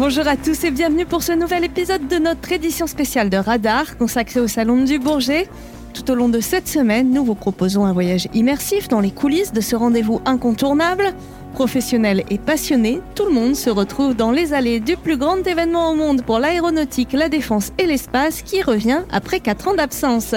Bonjour à tous et bienvenue pour ce nouvel épisode de notre édition spéciale de Radar consacrée au Salon du Bourget. Tout au long de cette semaine, nous vous proposons un voyage immersif dans les coulisses de ce rendez-vous incontournable. Professionnels et passionnés, tout le monde se retrouve dans les allées du plus grand événement au monde pour l'aéronautique, la défense et l'espace qui revient après 4 ans d'absence.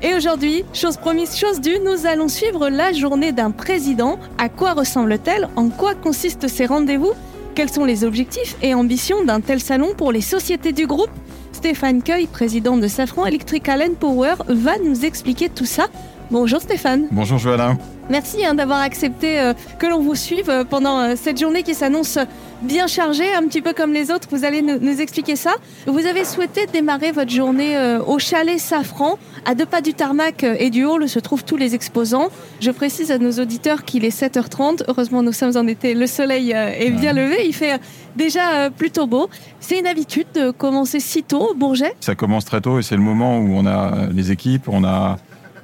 Et aujourd'hui, chose promise, chose due, nous allons suivre la journée d'un président. À quoi ressemble-t-elle? En quoi consistent ces rendez-vous? Quels sont les objectifs et ambitions d'un tel salon pour les sociétés du groupe Stéphane Cueil, président de Safran Electrical and Power, va nous expliquer tout ça. Bonjour Stéphane. Bonjour Joël. Merci hein, d'avoir accepté euh, que l'on vous suive euh, pendant euh, cette journée qui s'annonce bien chargée, un petit peu comme les autres. Vous allez nous, expliquer ça. Vous avez souhaité démarrer votre journée au chalet Safran. À deux pas du tarmac et du hall se trouvent tous les exposants. Je précise à nos auditeurs qu'il est 7h30. Heureusement, nous sommes en été. Le soleil est bien levé. Il fait déjà plutôt beau. C'est une habitude de commencer si tôt au Bourget? Ça commence très tôt et c'est le moment où on a les équipes, on a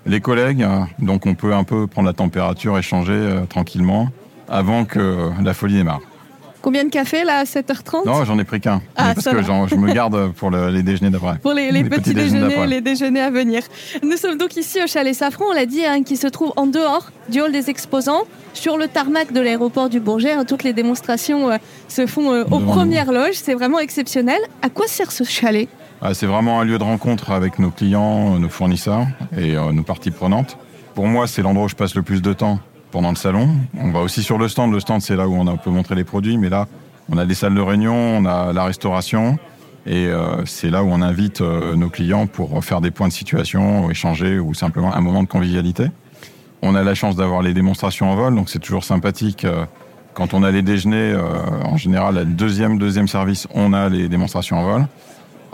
les collègues, donc on peut un peu prendre la température, échanger euh, tranquillement avant que la folie démarre. Combien de café là à 7h30 Non, j'en ai pris qu'un. Ah, parce que je me garde pour les déjeuners d'après. Pour les, petits, déjeuners, les déjeuners à venir. Nous sommes donc ici au Chalet Safran, on l'a dit, hein, qui se trouve en dehors du hall des exposants, sur le tarmac de l'aéroport du Bourget. Hein, toutes les démonstrations euh, se font euh, aux premières loges. C'est vraiment exceptionnel. À quoi sert ce chalet? C'est vraiment un lieu de rencontre avec nos clients, nos fournisseurs et euh, nos parties prenantes. Pour moi, c'est l'endroit où je passe le plus de temps pendant le salon. On va aussi sur le stand. Le stand, c'est là où on peut montrer les produits, mais là, on a des salles de réunion, on a la restauration. Et euh, c'est là où on invite euh, nos clients pour faire des points de situation, échanger ou simplement un moment de convivialité. On a la chance d'avoir les démonstrations en vol, donc c'est toujours sympathique. quand on a les déjeuners, en général, le deuxième, deuxième service, on a les démonstrations en vol.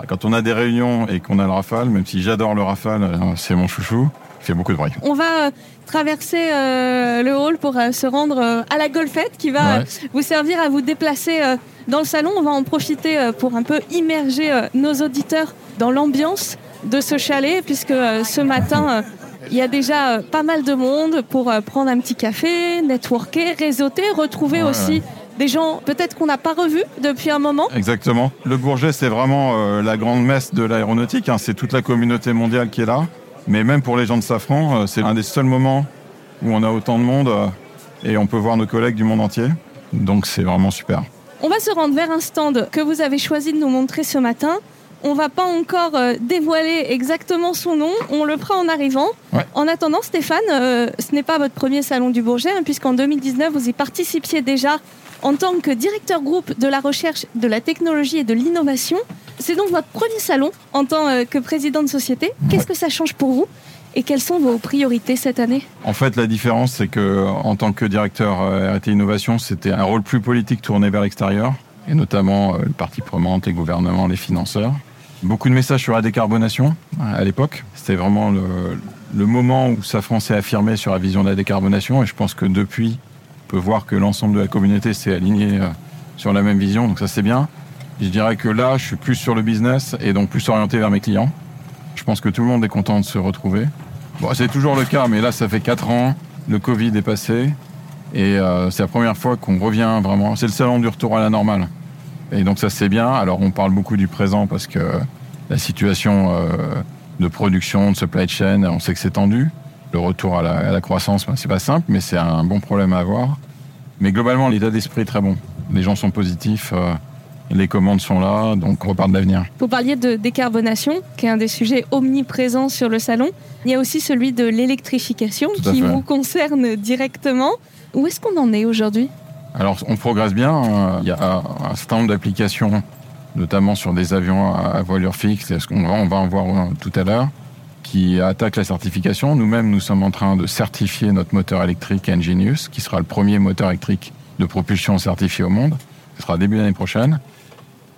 Quand on a des réunions et qu'on a le Rafale, même si j'adore le Rafale, euh, c'est mon chouchou, il fait beaucoup de bruit. On va euh, traverser euh, le hall pour se rendre à la golfette qui va vous servir à vous déplacer dans le salon. On va en profiter pour un peu immerger nos auditeurs dans l'ambiance de ce chalet, puisque ce matin, il y a déjà pas mal de monde pour prendre un petit café, networker, réseauter, retrouver aussi des gens peut-être qu'on n'a pas revus depuis un moment. Exactement. Le Bourget, c'est vraiment euh, la grande messe de l'aéronautique. Hein. C'est toute la communauté mondiale qui est là. Mais même pour les gens de Safran, euh, c'est un des seuls moments où on a autant de monde euh, et on peut voir nos collègues du monde entier. Donc c'est vraiment super. On va se rendre vers un stand que vous avez choisi de nous montrer ce matin. On va pas encore dévoiler exactement son nom, on le prend en arrivant. En attendant, Stéphane, ce n'est pas votre premier salon du Bourget, hein, puisqu'en 2019, vous y participiez déjà en tant que directeur groupe de la recherche, de la technologie et de l'innovation. C'est donc votre premier salon en tant euh, que président de société. Qu'est-ce que ça change pour vous et quelles sont vos priorités cette année? En fait, la différence, c'est que en tant que directeur euh, RT Innovation, c'était un rôle plus politique tourné vers l'extérieur, et notamment euh, le parti prenante, les gouvernements, les financeurs. Beaucoup de messages sur la décarbonation à l'époque. C'était vraiment le, moment où Safran s'est affirmé sur la vision de la décarbonation, et je pense que depuis, peut voir que l'ensemble de la communauté s'est aligné euh, sur la même vision, donc ça c'est bien. Je dirais que là, je suis plus sur le business et donc plus orienté vers mes clients. Je pense que tout le monde est content de se retrouver. Bon, c'est toujours le cas, mais là, ça fait 4 ans, le Covid est passé, et euh, c'est la première fois qu'on revient vraiment. C'est le salon du retour à la normale. Et donc ça c'est bien. Alors on parle beaucoup du présent parce que la situation euh, de production, de supply chain, on sait que c'est tendu le retour à la, croissance, ben, c'est pas simple, mais c'est un bon problème à avoir. Mais globalement, l'état d'esprit est très bon. Les gens sont positifs, euh, les commandes sont là, donc on repart de l'avenir. Vous parliez de décarbonation, qui est un des sujets omniprésents sur le salon. Il y a aussi celui de l'électrification qui vous concerne directement. Où est-ce qu'on en est aujourd'hui? Alors, on progresse bien. Hein. Il y a un certain nombre d'applications, notamment sur des avions à voilure fixe, on va en voir tout à l'heure qui attaque la certification. Nous-mêmes, nous sommes en train de certifier notre moteur électrique Engenius, qui sera le premier moteur électrique de propulsion certifié au monde. Ce sera début d'année prochaine.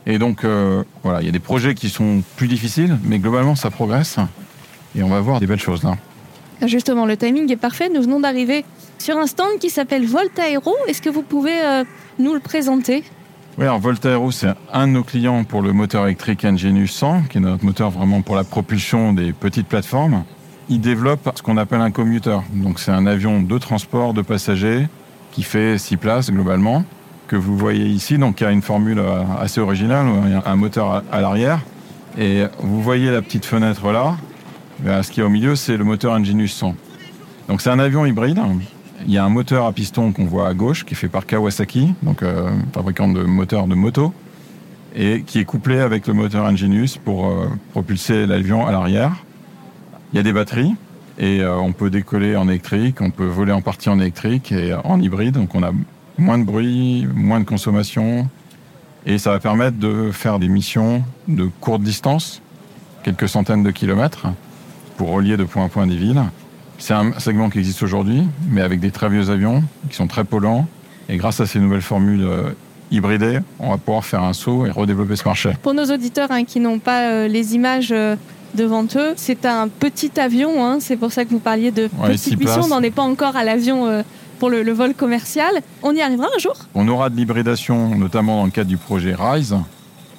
Et donc, euh, voilà, il y a des projets qui sont plus difficiles, mais globalement, ça progresse. Et on va voir des belles choses là. Justement, le timing est parfait. Nous venons d'arriver sur un stand qui s'appelle Voltaero. Est-ce que vous pouvez euh, nous le présenter? Oui, alors Voltaero, c'est un de nos clients pour le moteur électrique Engenius 100, qui est notre moteur vraiment pour la propulsion des petites plateformes. Il développe ce qu'on appelle un commuter. Donc c'est un avion de transport de passagers qui fait 6 places globalement. que vous voyez ici, donc il y a une formule euh, assez originale, un moteur à l'arrière. Et vous voyez la petite fenêtre là. Ben, ce qui est au milieu, c'est le moteur Enginus 100. Donc c'est un avion hybride. Il y a un moteur à piston qu'on voit à gauche qui est fait par Kawasaki, donc euh, fabricant de moteurs de moto, et qui est couplé avec le moteur Enginus pour euh, propulser l'avion à l'arrière. Il y a des batteries et euh, on peut décoller en électrique, on peut voler en partie en électrique et en hybride, donc on a moins de bruit, moins de consommation, et ça va permettre de faire des missions de courte distance, quelques centaines de kilomètres, pour relier de point à point des villes. C'est un segment qui existe aujourd'hui, mais avec des très vieux avions qui sont très polluants. Et grâce à ces nouvelles formules euh, hybridées, on va pouvoir faire un saut et redévelopper ce marché. Pour nos auditeurs hein, qui n'ont pas euh, les images euh, devant eux, c'est un petit avion. Hein, c'est pour ça que vous parliez de petite mission. On n'en est pas encore à l'avion pour le, vol commercial. On y arrivera un jour On aura de l'hybridation, notamment dans le cadre du projet RISE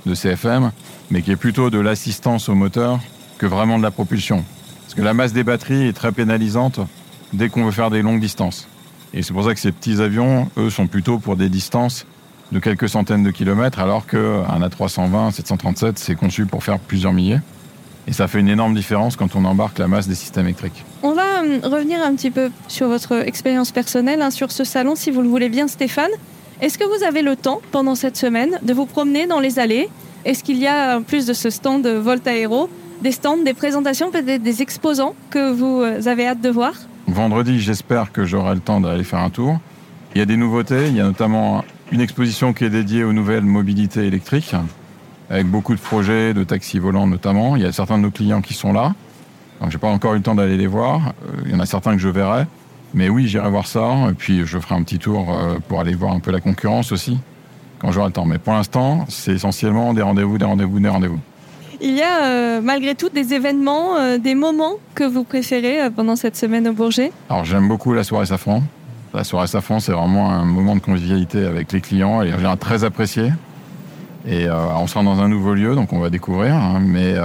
de CFM, mais qui est plutôt de l'assistance au moteur que vraiment de la propulsion. Parce que la masse des batteries est très pénalisante dès qu'on veut faire des longues distances. Et c'est pour ça que ces petits avions, eux, sont plutôt pour des distances de quelques centaines de kilomètres, alors qu'un A320, 737, c'est conçu pour faire plusieurs milliers. Et ça fait une énorme différence quand on embarque la masse des systèmes électriques. On va euh, revenir un petit peu sur votre expérience personnelle, hein, sur ce salon, si vous le voulez bien, Stéphane. Est-ce que vous avez le temps, pendant cette semaine, de vous promener dans les allées? Est-ce qu'il y a, en plus de ce stand Volta Aero, des stands, des présentations, peut-être des exposants que vous euh, avez hâte de voir Vendredi, j'espère que j'aurai le temps d'aller faire un tour. Il y a des nouveautés, il y a notamment une exposition qui est dédiée aux nouvelles mobilités électriques, avec beaucoup de projets de taxis volants notamment. Il y a certains de nos clients qui sont là. Donc j'ai pas encore eu le temps d'aller les voir. Euh, il y en a certains que je verrai. Mais oui, j'irai voir ça. Et puis je ferai un petit tour euh, pour aller voir un peu la concurrence aussi, quand j'aurai le temps. Mais pour l'instant, c'est essentiellement des rendez-vous, des rendez-vous, des rendez-vous. Il y a euh, malgré tout des événements, euh, des moments que vous préférez euh, pendant cette semaine au Bourget Alors j'aime beaucoup la soirée Safran. La soirée Safran, c'est vraiment un moment de convivialité avec les clients. Elle est très appréciée. Et on sera dans un nouveau lieu, donc on va découvrir. Hein, mais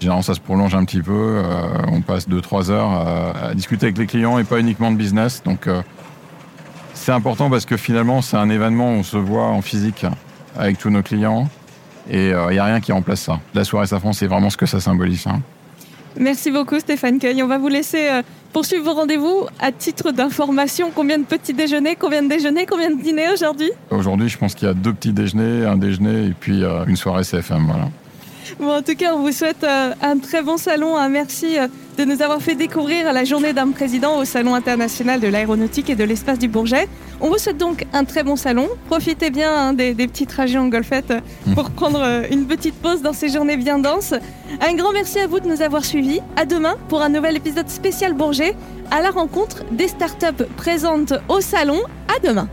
généralement, ça se prolonge un petit peu. on passe 2-3 heures à discuter avec les clients et pas uniquement de business. Donc c'est important parce que finalement, c'est un événement où on se voit en physique avec tous nos clients. Et il euh, n'y a rien qui remplace ça. La soirée Safran, c'est vraiment ce que ça symbolise. Hein. Merci beaucoup Stéphane Cueil. On va vous laisser euh, poursuivre vos rendez-vous. À titre d'information, combien de petits déjeuners, combien de déjeuners, combien de dîners aujourd'hui? Aujourd'hui, je pense qu'il y a deux petits déjeuners, un déjeuner et puis euh, une soirée CFM. Voilà. Bon, en tout cas, on vous souhaite un très bon salon. Merci de nous avoir fait découvrir la journée d'un président au Salon international de l'aéronautique et de l'espace du Bourget. On vous souhaite donc un très bon salon. Profitez bien hein, des, petits trajets en golfette pour prendre euh, une petite pause dans ces journées bien denses. Un grand merci à vous de nous avoir suivis. À demain pour un nouvel épisode spécial Bourget à la rencontre des startups présentes au salon. À demain.